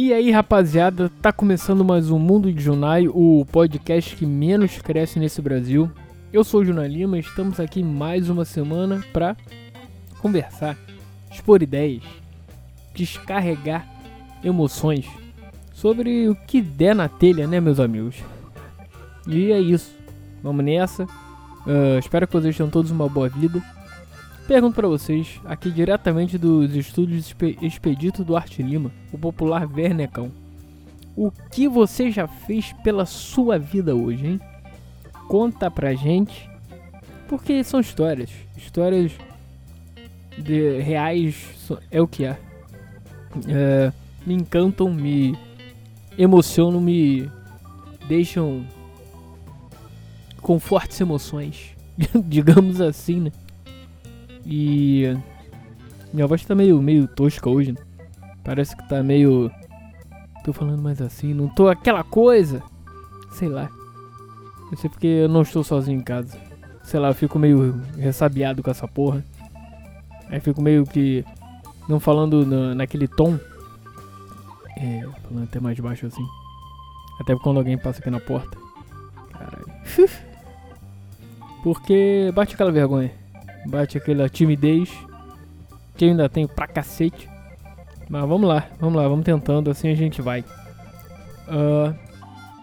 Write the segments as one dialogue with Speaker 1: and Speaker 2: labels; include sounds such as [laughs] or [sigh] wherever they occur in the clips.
Speaker 1: E aí, rapaziada, tá começando mais um Mundo de Junai, o podcast que menos cresce nesse Brasil. Eu sou o Junai Lima, estamos aqui mais uma semana pra conversar, expor ideias, descarregar emoções sobre o que der na telha, né, meus amigos? E é isso. Vamos nessa. Uh, espero que vocês tenham todos uma boa vida. Pergunto para vocês, aqui diretamente dos estúdios Expedito do Arte Lima, o popular Vernecão. O que você já fez pela sua vida hoje, hein? Conta pra gente, porque são histórias. Histórias de reais é o que é. é me encantam, me emocionam, me deixam com fortes emoções, [laughs] digamos assim, né? E minha voz tá meio, meio tosca hoje. Parece que tá meio. Tô falando mais assim, não tô aquela coisa. Sei lá. Eu sei porque eu não estou sozinho em casa. Sei lá, eu fico meio ressabiado com essa porra. Aí fico meio que. Não falando na, naquele tom. É, falando até mais baixo assim. Até quando alguém passa aqui na porta. Caralho. [laughs] Porque bate aquela vergonha. Bate aquela timidez que ainda tenho pra cacete. Mas vamos lá, vamos lá, vamos tentando, assim a gente vai. Uh,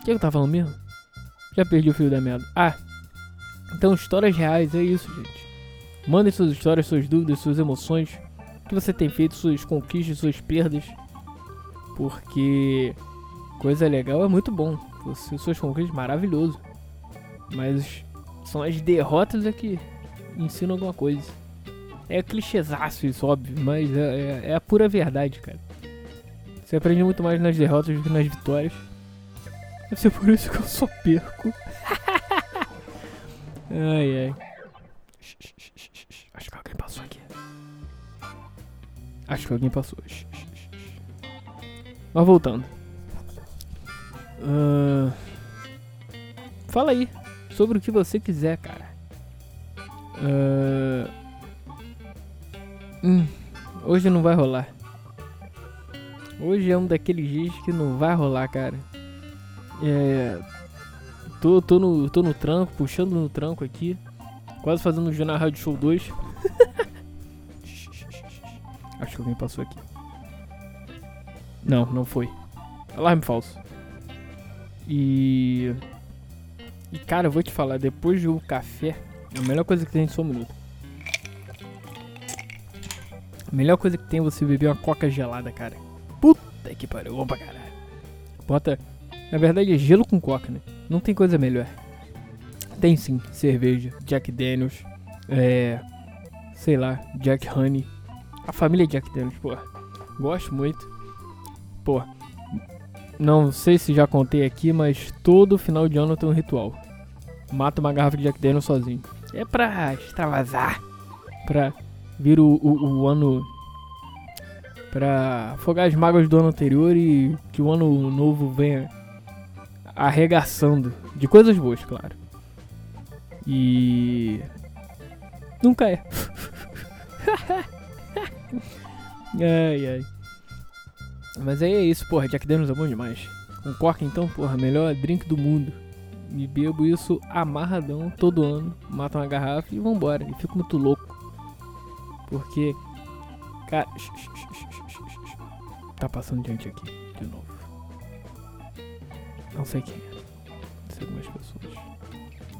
Speaker 1: o que eu tava falando mesmo? Já perdi o fio da merda. Ah, então histórias reais, é isso, gente. Mandem suas histórias, suas dúvidas, suas emoções. O que você tem feito, suas conquistas, suas perdas. Porque coisa legal é muito bom. Suas conquistas maravilhoso. Mas são as derrotas aqui ensina alguma coisa. É clichêzaço isso, óbvio, mas é, é, é, a pura verdade, cara. Você aprende muito mais nas derrotas do que nas vitórias. Deve ser por isso que eu só perco. [laughs] ai, ai. Acho que alguém passou aqui. Acho que alguém passou. Mas voltando. Uh... Fala aí sobre o que você quiser, cara. Uh... Hum, hoje não vai rolar. Hoje é um daqueles dias que não vai rolar, cara. É. Tô, tô, no, tô no tranco, puxando no tranco aqui. Quase fazendo o Jornal Rádio Show 2. [laughs] Acho que alguém passou aqui. Não, não foi. Alarme falso. E. E cara, eu vou te falar, depois do café é a melhor coisa que tem um minuto. A melhor coisa que tem é você beber uma coca gelada, cara. Puta que pariu, opa caralho. Bota. Na verdade é gelo com coca, né? Não tem coisa melhor. Tem sim, cerveja, Jack Daniels, é. Sei lá, Jack Honey. A família Jack Daniels, pô. Gosto muito. Pô. Não sei se já contei aqui, mas todo final de ano tem um ritual. Mata uma garrafa de Jack Daniels sozinho. É pra extravasar. Pra vir o, o, o ano. Pra afogar as mágoas do ano anterior e que o ano novo venha arregaçando. De coisas boas, claro. E. Nunca é. [laughs] ai ai. Mas aí é isso, porra. Jack Daniels é bom demais. Com coca então, porra, melhor drink do mundo e bebo isso amarradão todo ano, mato uma garrafa e vambora. E fico muito louco. Porque, cara, tá passando gente aqui de novo. Não sei quem é. Ser algumas pessoas.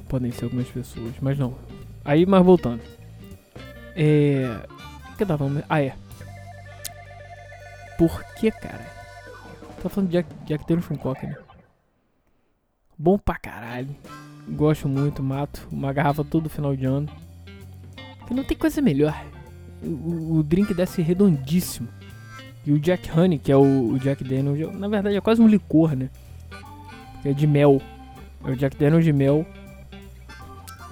Speaker 1: Podem ser algumas pessoas, mas não. Aí, mas voltando. É. O que tava? Ah, é. Por que, cara? Tá falando de Jack, Jack Daniels com Coca, né? Bom pra caralho. Gosto muito, mato uma garrafa todo final de ano. Porque não tem coisa melhor. O, o drink desce redondíssimo. E o Jack Honey, que é o, o Jack Daniels, na verdade é quase um licor, né? É de mel. É o Jack Daniels de mel.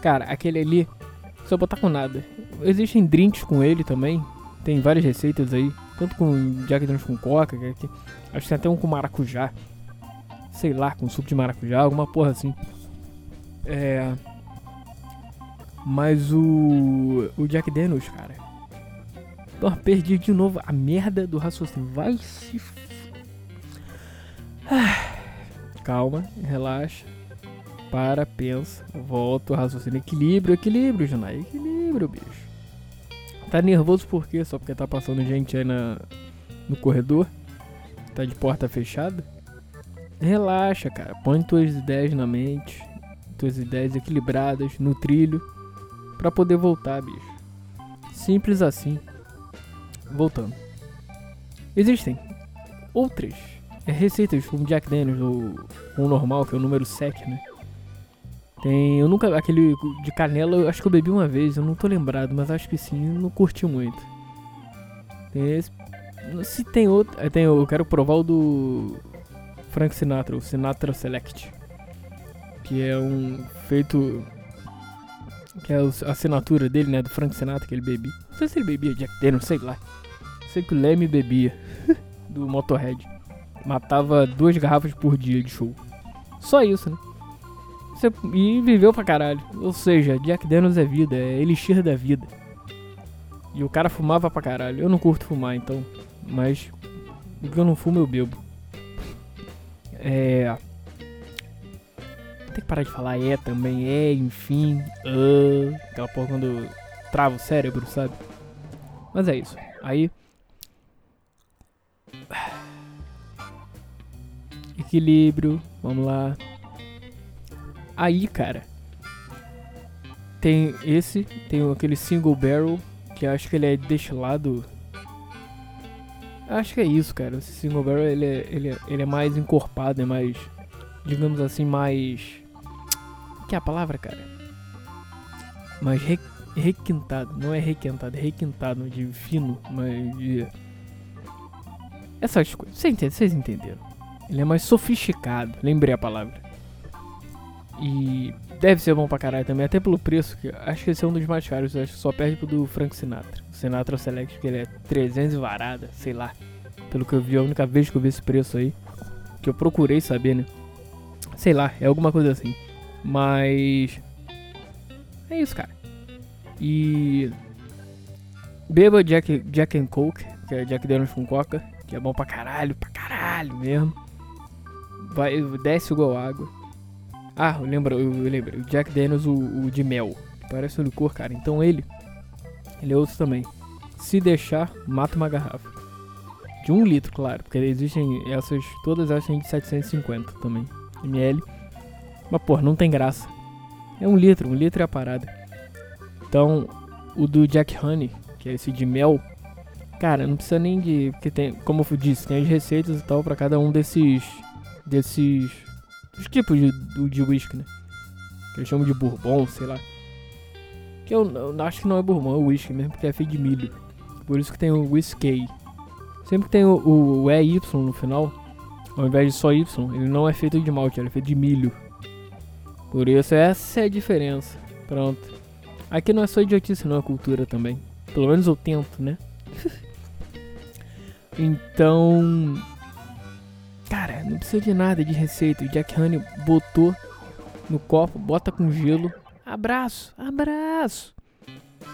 Speaker 1: Cara, aquele ali, só botar com nada. Existem drinks com ele também. Tem várias receitas aí. Tanto com Jack Daniels com coca, que, acho que tem até um com maracujá sei lá, com suco de maracujá, alguma porra assim. É. Mas o. O Jack Daniels, cara. Pô, perdi de novo a merda do raciocínio. Vai se. calma, relaxa, para, pensa, volta raciocínio. Equilíbrio, equilíbrio, Junai, equilíbrio, bicho. Tá nervoso por quê? Só porque tá passando gente aí na, no corredor? Tá de porta fechada? Relaxa, cara. Põe tuas ideias na mente, tuas ideias equilibradas no trilho para poder voltar, bicho. Simples assim. Voltando. Existem outras receitas como Jack Daniels o normal, que é o número 7, né? Tem, eu nunca, aquele de canela, eu acho que eu bebi uma vez, eu não tô lembrado, mas acho que sim, não curti muito. Tem esse, se tem outro, tem, eu quero provar o do Frank Sinatra, o Sinatra Select, que é um feito que é a assinatura dele, né, do Frank Sinatra que ele bebia. Não sei se ele bebia Jack Daniels, sei lá. Sei que o Leme bebia [laughs] do Motorhead. Matava duas garrafas por dia de show. Só isso, né? E viveu pra caralho. Ou seja, Jack Daniels é vida, é elixir da vida. E o cara fumava pra caralho. Eu não curto fumar, então. Mas, porque eu não fumo, eu bebo. É. Tem que parar de falar é também, é, enfim. Uh, aquela porra quando trava o cérebro, sabe? Mas é isso. Aí. [sighs] Equilíbrio, vamos lá. Aí, cara, tem esse, tem aquele single barrel, que acho que ele é destilado. Acho que é isso, cara. Esse single barrel ele é, ele é, ele é mais encorpado, é mais, digamos assim, mais. Que é a palavra, cara? Mais re, requintado. Não é requentado, é requintado de fino, mas de. Essas coisas. Vocês entenderam? Ele é mais sofisticado. Lembrei a palavra. E deve ser bom pra caralho também, até pelo preço, que acho que esse é um dos mais caros, acho que só perde pro do Frank Sinatra. O Sinatra Select, que ele é 300 varada, sei lá. Pelo que eu vi, a única vez que eu vi esse preço aí, que eu procurei saber, né? Sei lá, é alguma coisa assim. Mas. É isso, cara. E. Beba Jack, Jack and Coke, que é Jack Daniels com Coca, que é bom pra caralho, pra caralho mesmo. Vai, desce igual água. Ah, eu lembro, eu lembro. O Jack Daniels, o, o de mel. Parece um licor, cara. Então ele. Ele é outro também. Se deixar, mata uma garrafa. De um litro, claro. Porque existem essas. Todas elas têm de 750 também. ml. Mas, porra, não tem graça. É um litro, um litro é a parada. Então, o do Jack Honey, que é esse de mel. Cara, não precisa nem de. Porque tem, como eu disse, tem as receitas e tal para cada um desses. Desses os tipos de, de whisky, né? Que eles chamam de bourbon, sei lá. Que eu, eu acho que não é bourbon, é whisky mesmo, porque é feito de milho. Por isso que tem o whisky. Sempre que tem o, o, o EY no final, ao invés de só Y, ele não é feito de malte, ele é feito de milho. Por isso essa é a diferença. Pronto. Aqui não é só idiotice, não é cultura também. Pelo menos eu tento, né? [laughs] então. Cara, não precisa de nada de receita. O Jack Honey botou no copo, bota com gelo. Abraço, abraço.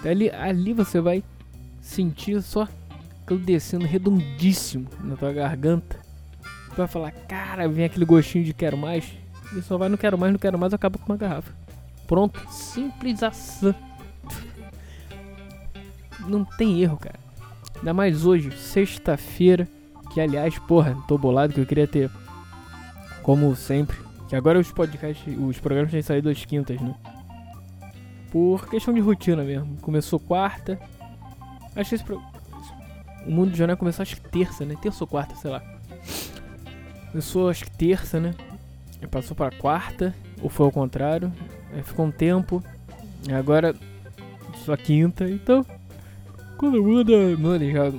Speaker 1: Ali, ali você vai sentir só aquilo descendo redondíssimo na tua garganta. Tu vai falar, cara, vem aquele gostinho de quero mais. E só vai, não quero mais, não quero mais, acaba com uma garrafa. Pronto, simples assim. Não tem erro, cara. Ainda mais hoje, sexta-feira. Que aliás, porra, tô bolado que eu queria ter, como sempre, que agora os podcasts, os programas têm saído às quintas, né? Por questão de rotina mesmo. Começou quarta. Acho que esse pro... O mundo de jornal começou acho que terça, né? Terça ou quarta, sei lá. Começou acho que terça, né? E passou para quarta, ou foi ao contrário. Aí ficou um tempo. Agora só quinta, então. Quando muda, mano, já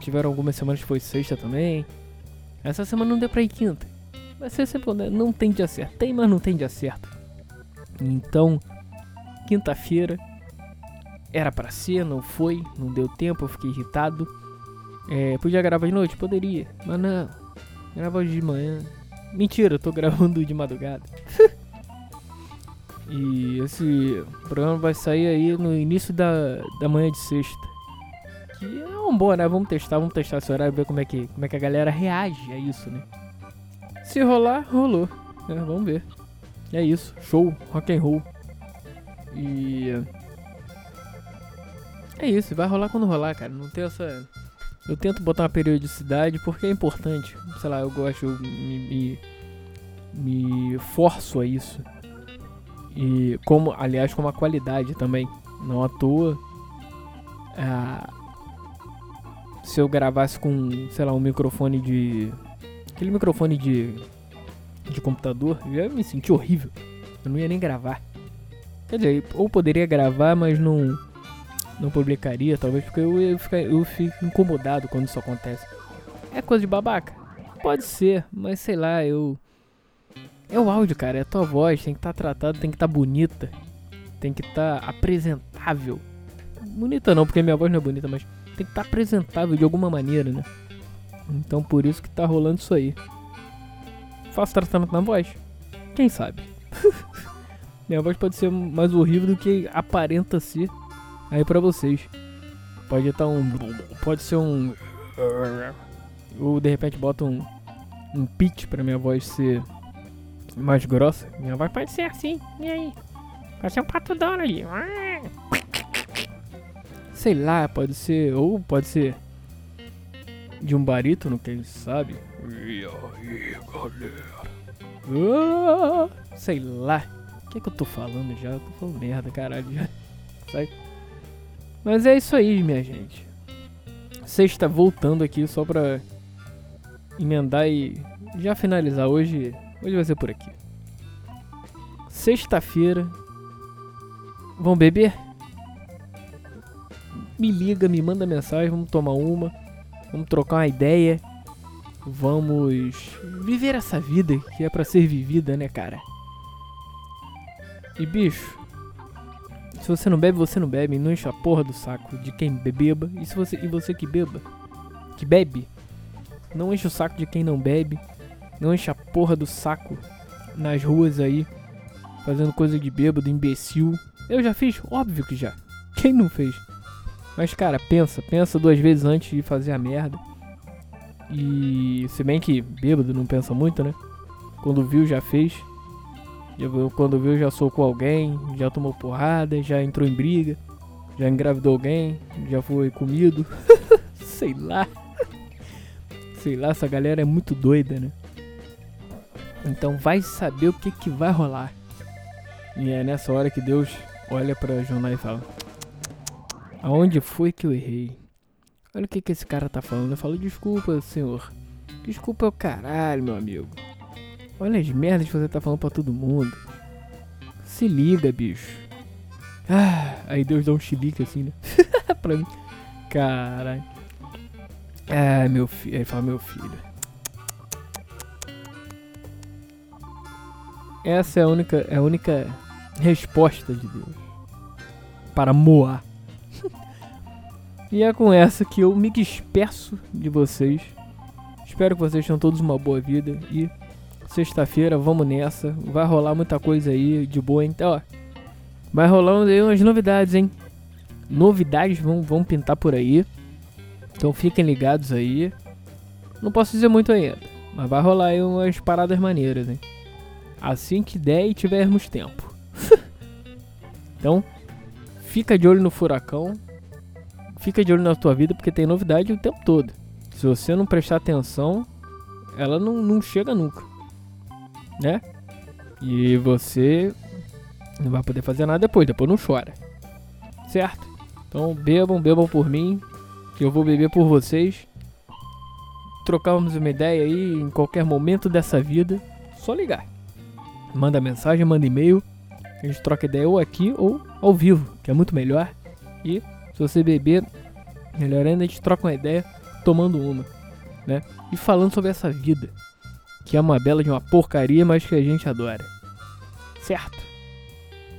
Speaker 1: Tiveram algumas semanas que foi sexta também. Essa semana não deu pra ir quinta. Vai ser sempre, né? não tem dia certo. Tem, mas não tem dia certo. Então, quinta-feira era para ser, não foi, não deu tempo, eu fiquei irritado. É, podia gravar de noite? Poderia, mas não. Grava de manhã. Mentira, eu tô gravando de madrugada. [laughs] e esse programa vai sair aí no início da, da manhã de sexta que é um bom, né? Vamos testar, vamos testar esse horário, ver como é que, como é que a galera reage a isso, né? Se rolar, rolou. É, vamos ver. É isso. Show, rock and roll. E é isso, vai rolar quando rolar, cara. Não tem essa eu tento botar uma periodicidade porque é importante. Sei lá, eu gosto, eu me, me, me forço a isso. E como, aliás, com uma qualidade também. Não à toa. Ah, se eu gravasse com, sei lá, um microfone de. Aquele microfone de. de computador, eu ia me sentir horrível. Eu não ia nem gravar. Quer dizer, ou poderia gravar, mas não. Não publicaria, talvez porque eu, eu, fico, eu fico incomodado quando isso acontece. É coisa de babaca? Pode ser, mas sei lá, eu. É o áudio, cara, é a tua voz, tem que estar tá tratada, tem que estar tá bonita, tem que estar tá apresentável. Bonita não, porque minha voz não é bonita, mas tem que estar tá apresentável de alguma maneira, né? Então por isso que tá rolando isso aí. Faço tratamento na voz? Quem sabe? [laughs] minha voz pode ser mais horrível do que aparenta ser aí pra vocês. Pode estar um. Pode ser um. Ou de repente bota um. Um pitch pra minha voz ser mais grossa. Minha voz pode ser assim. E aí? Pode ser um pato ali. Sei lá, pode ser. Ou pode ser. De um barítono, quem sabe? E aí, galera? Ah, sei lá. O que, é que eu tô falando já? Eu tô falando merda, caralho. Já. Sai. Mas é isso aí, minha gente. Sexta voltando aqui só pra emendar e já finalizar hoje. Hoje vai ser por aqui. Sexta-feira. Vão beber? Me liga, me manda mensagem, vamos tomar uma. Vamos trocar uma ideia. Vamos viver essa vida que é para ser vivida, né, cara? E bicho, se você não bebe, você não bebe. Não enche a porra do saco de quem beba. E, se você, e você que beba, que bebe, não enche o saco de quem não bebe. Não enche a porra do saco nas ruas aí, fazendo coisa de bêbado, imbecil. Eu já fiz? Óbvio que já. Quem não fez? Mas, cara, pensa. Pensa duas vezes antes de fazer a merda. E se bem que bêbado não pensa muito, né? Quando viu, já fez. Quando viu, já socou alguém, já tomou porrada, já entrou em briga, já engravidou alguém, já foi comido. [laughs] Sei lá. Sei lá, essa galera é muito doida, né? Então vai saber o que, que vai rolar. E é nessa hora que Deus olha para Jonás e fala: Aonde foi que eu errei? Olha o que, que esse cara tá falando. Eu falo: Desculpa, senhor. Desculpa é o caralho, meu amigo. Olha as merdas que você tá falando pra todo mundo. Se liga, bicho. Ah, aí Deus dá um chilique assim, né? [laughs] pra mim. Caralho. Ah, meu filho. Ele fala, meu filho. Essa é a única, é a única resposta de Deus. Para Moar. E é com essa que eu me despeço de vocês. Espero que vocês tenham todos uma boa vida e Sexta-feira, vamos nessa. Vai rolar muita coisa aí de boa, então, ó. Vai rolando aí umas novidades, hein? Novidades vão, vão pintar por aí. Então fiquem ligados aí. Não posso dizer muito ainda, mas vai rolar aí umas paradas maneiras, hein? Assim que der e tivermos tempo. [laughs] então, fica de olho no furacão. Fica de olho na tua vida porque tem novidade o tempo todo. Se você não prestar atenção, ela não, não chega nunca né? E você não vai poder fazer nada depois, depois não chora. Certo? Então bebam, bebam por mim, que eu vou beber por vocês. Trocamos uma ideia aí em qualquer momento dessa vida, só ligar. Manda mensagem, manda e-mail, a gente troca ideia ou aqui ou ao vivo, que é muito melhor. E se você beber, melhor ainda a gente troca uma ideia tomando uma, né? E falando sobre essa vida que é uma bela de uma porcaria, mas que a gente adora. Certo?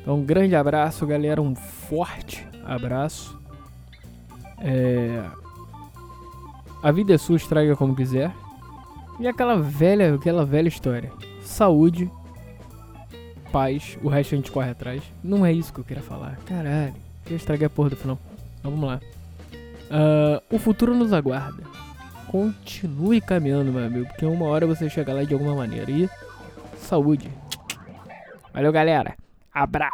Speaker 1: Então, um grande abraço, galera. Um forte abraço. É... A vida é sua, estraga como quiser. E aquela velha, aquela velha história. Saúde, paz, o resto a gente corre atrás. Não é isso que eu queria falar. Caralho, eu estraguei a porra do final. Vamos lá. Uh, o futuro nos aguarda. continue caminhando, meu amigo, porque uma hora você chega lá de alguma maneira. E saúde. Valeu, galera. Abraço.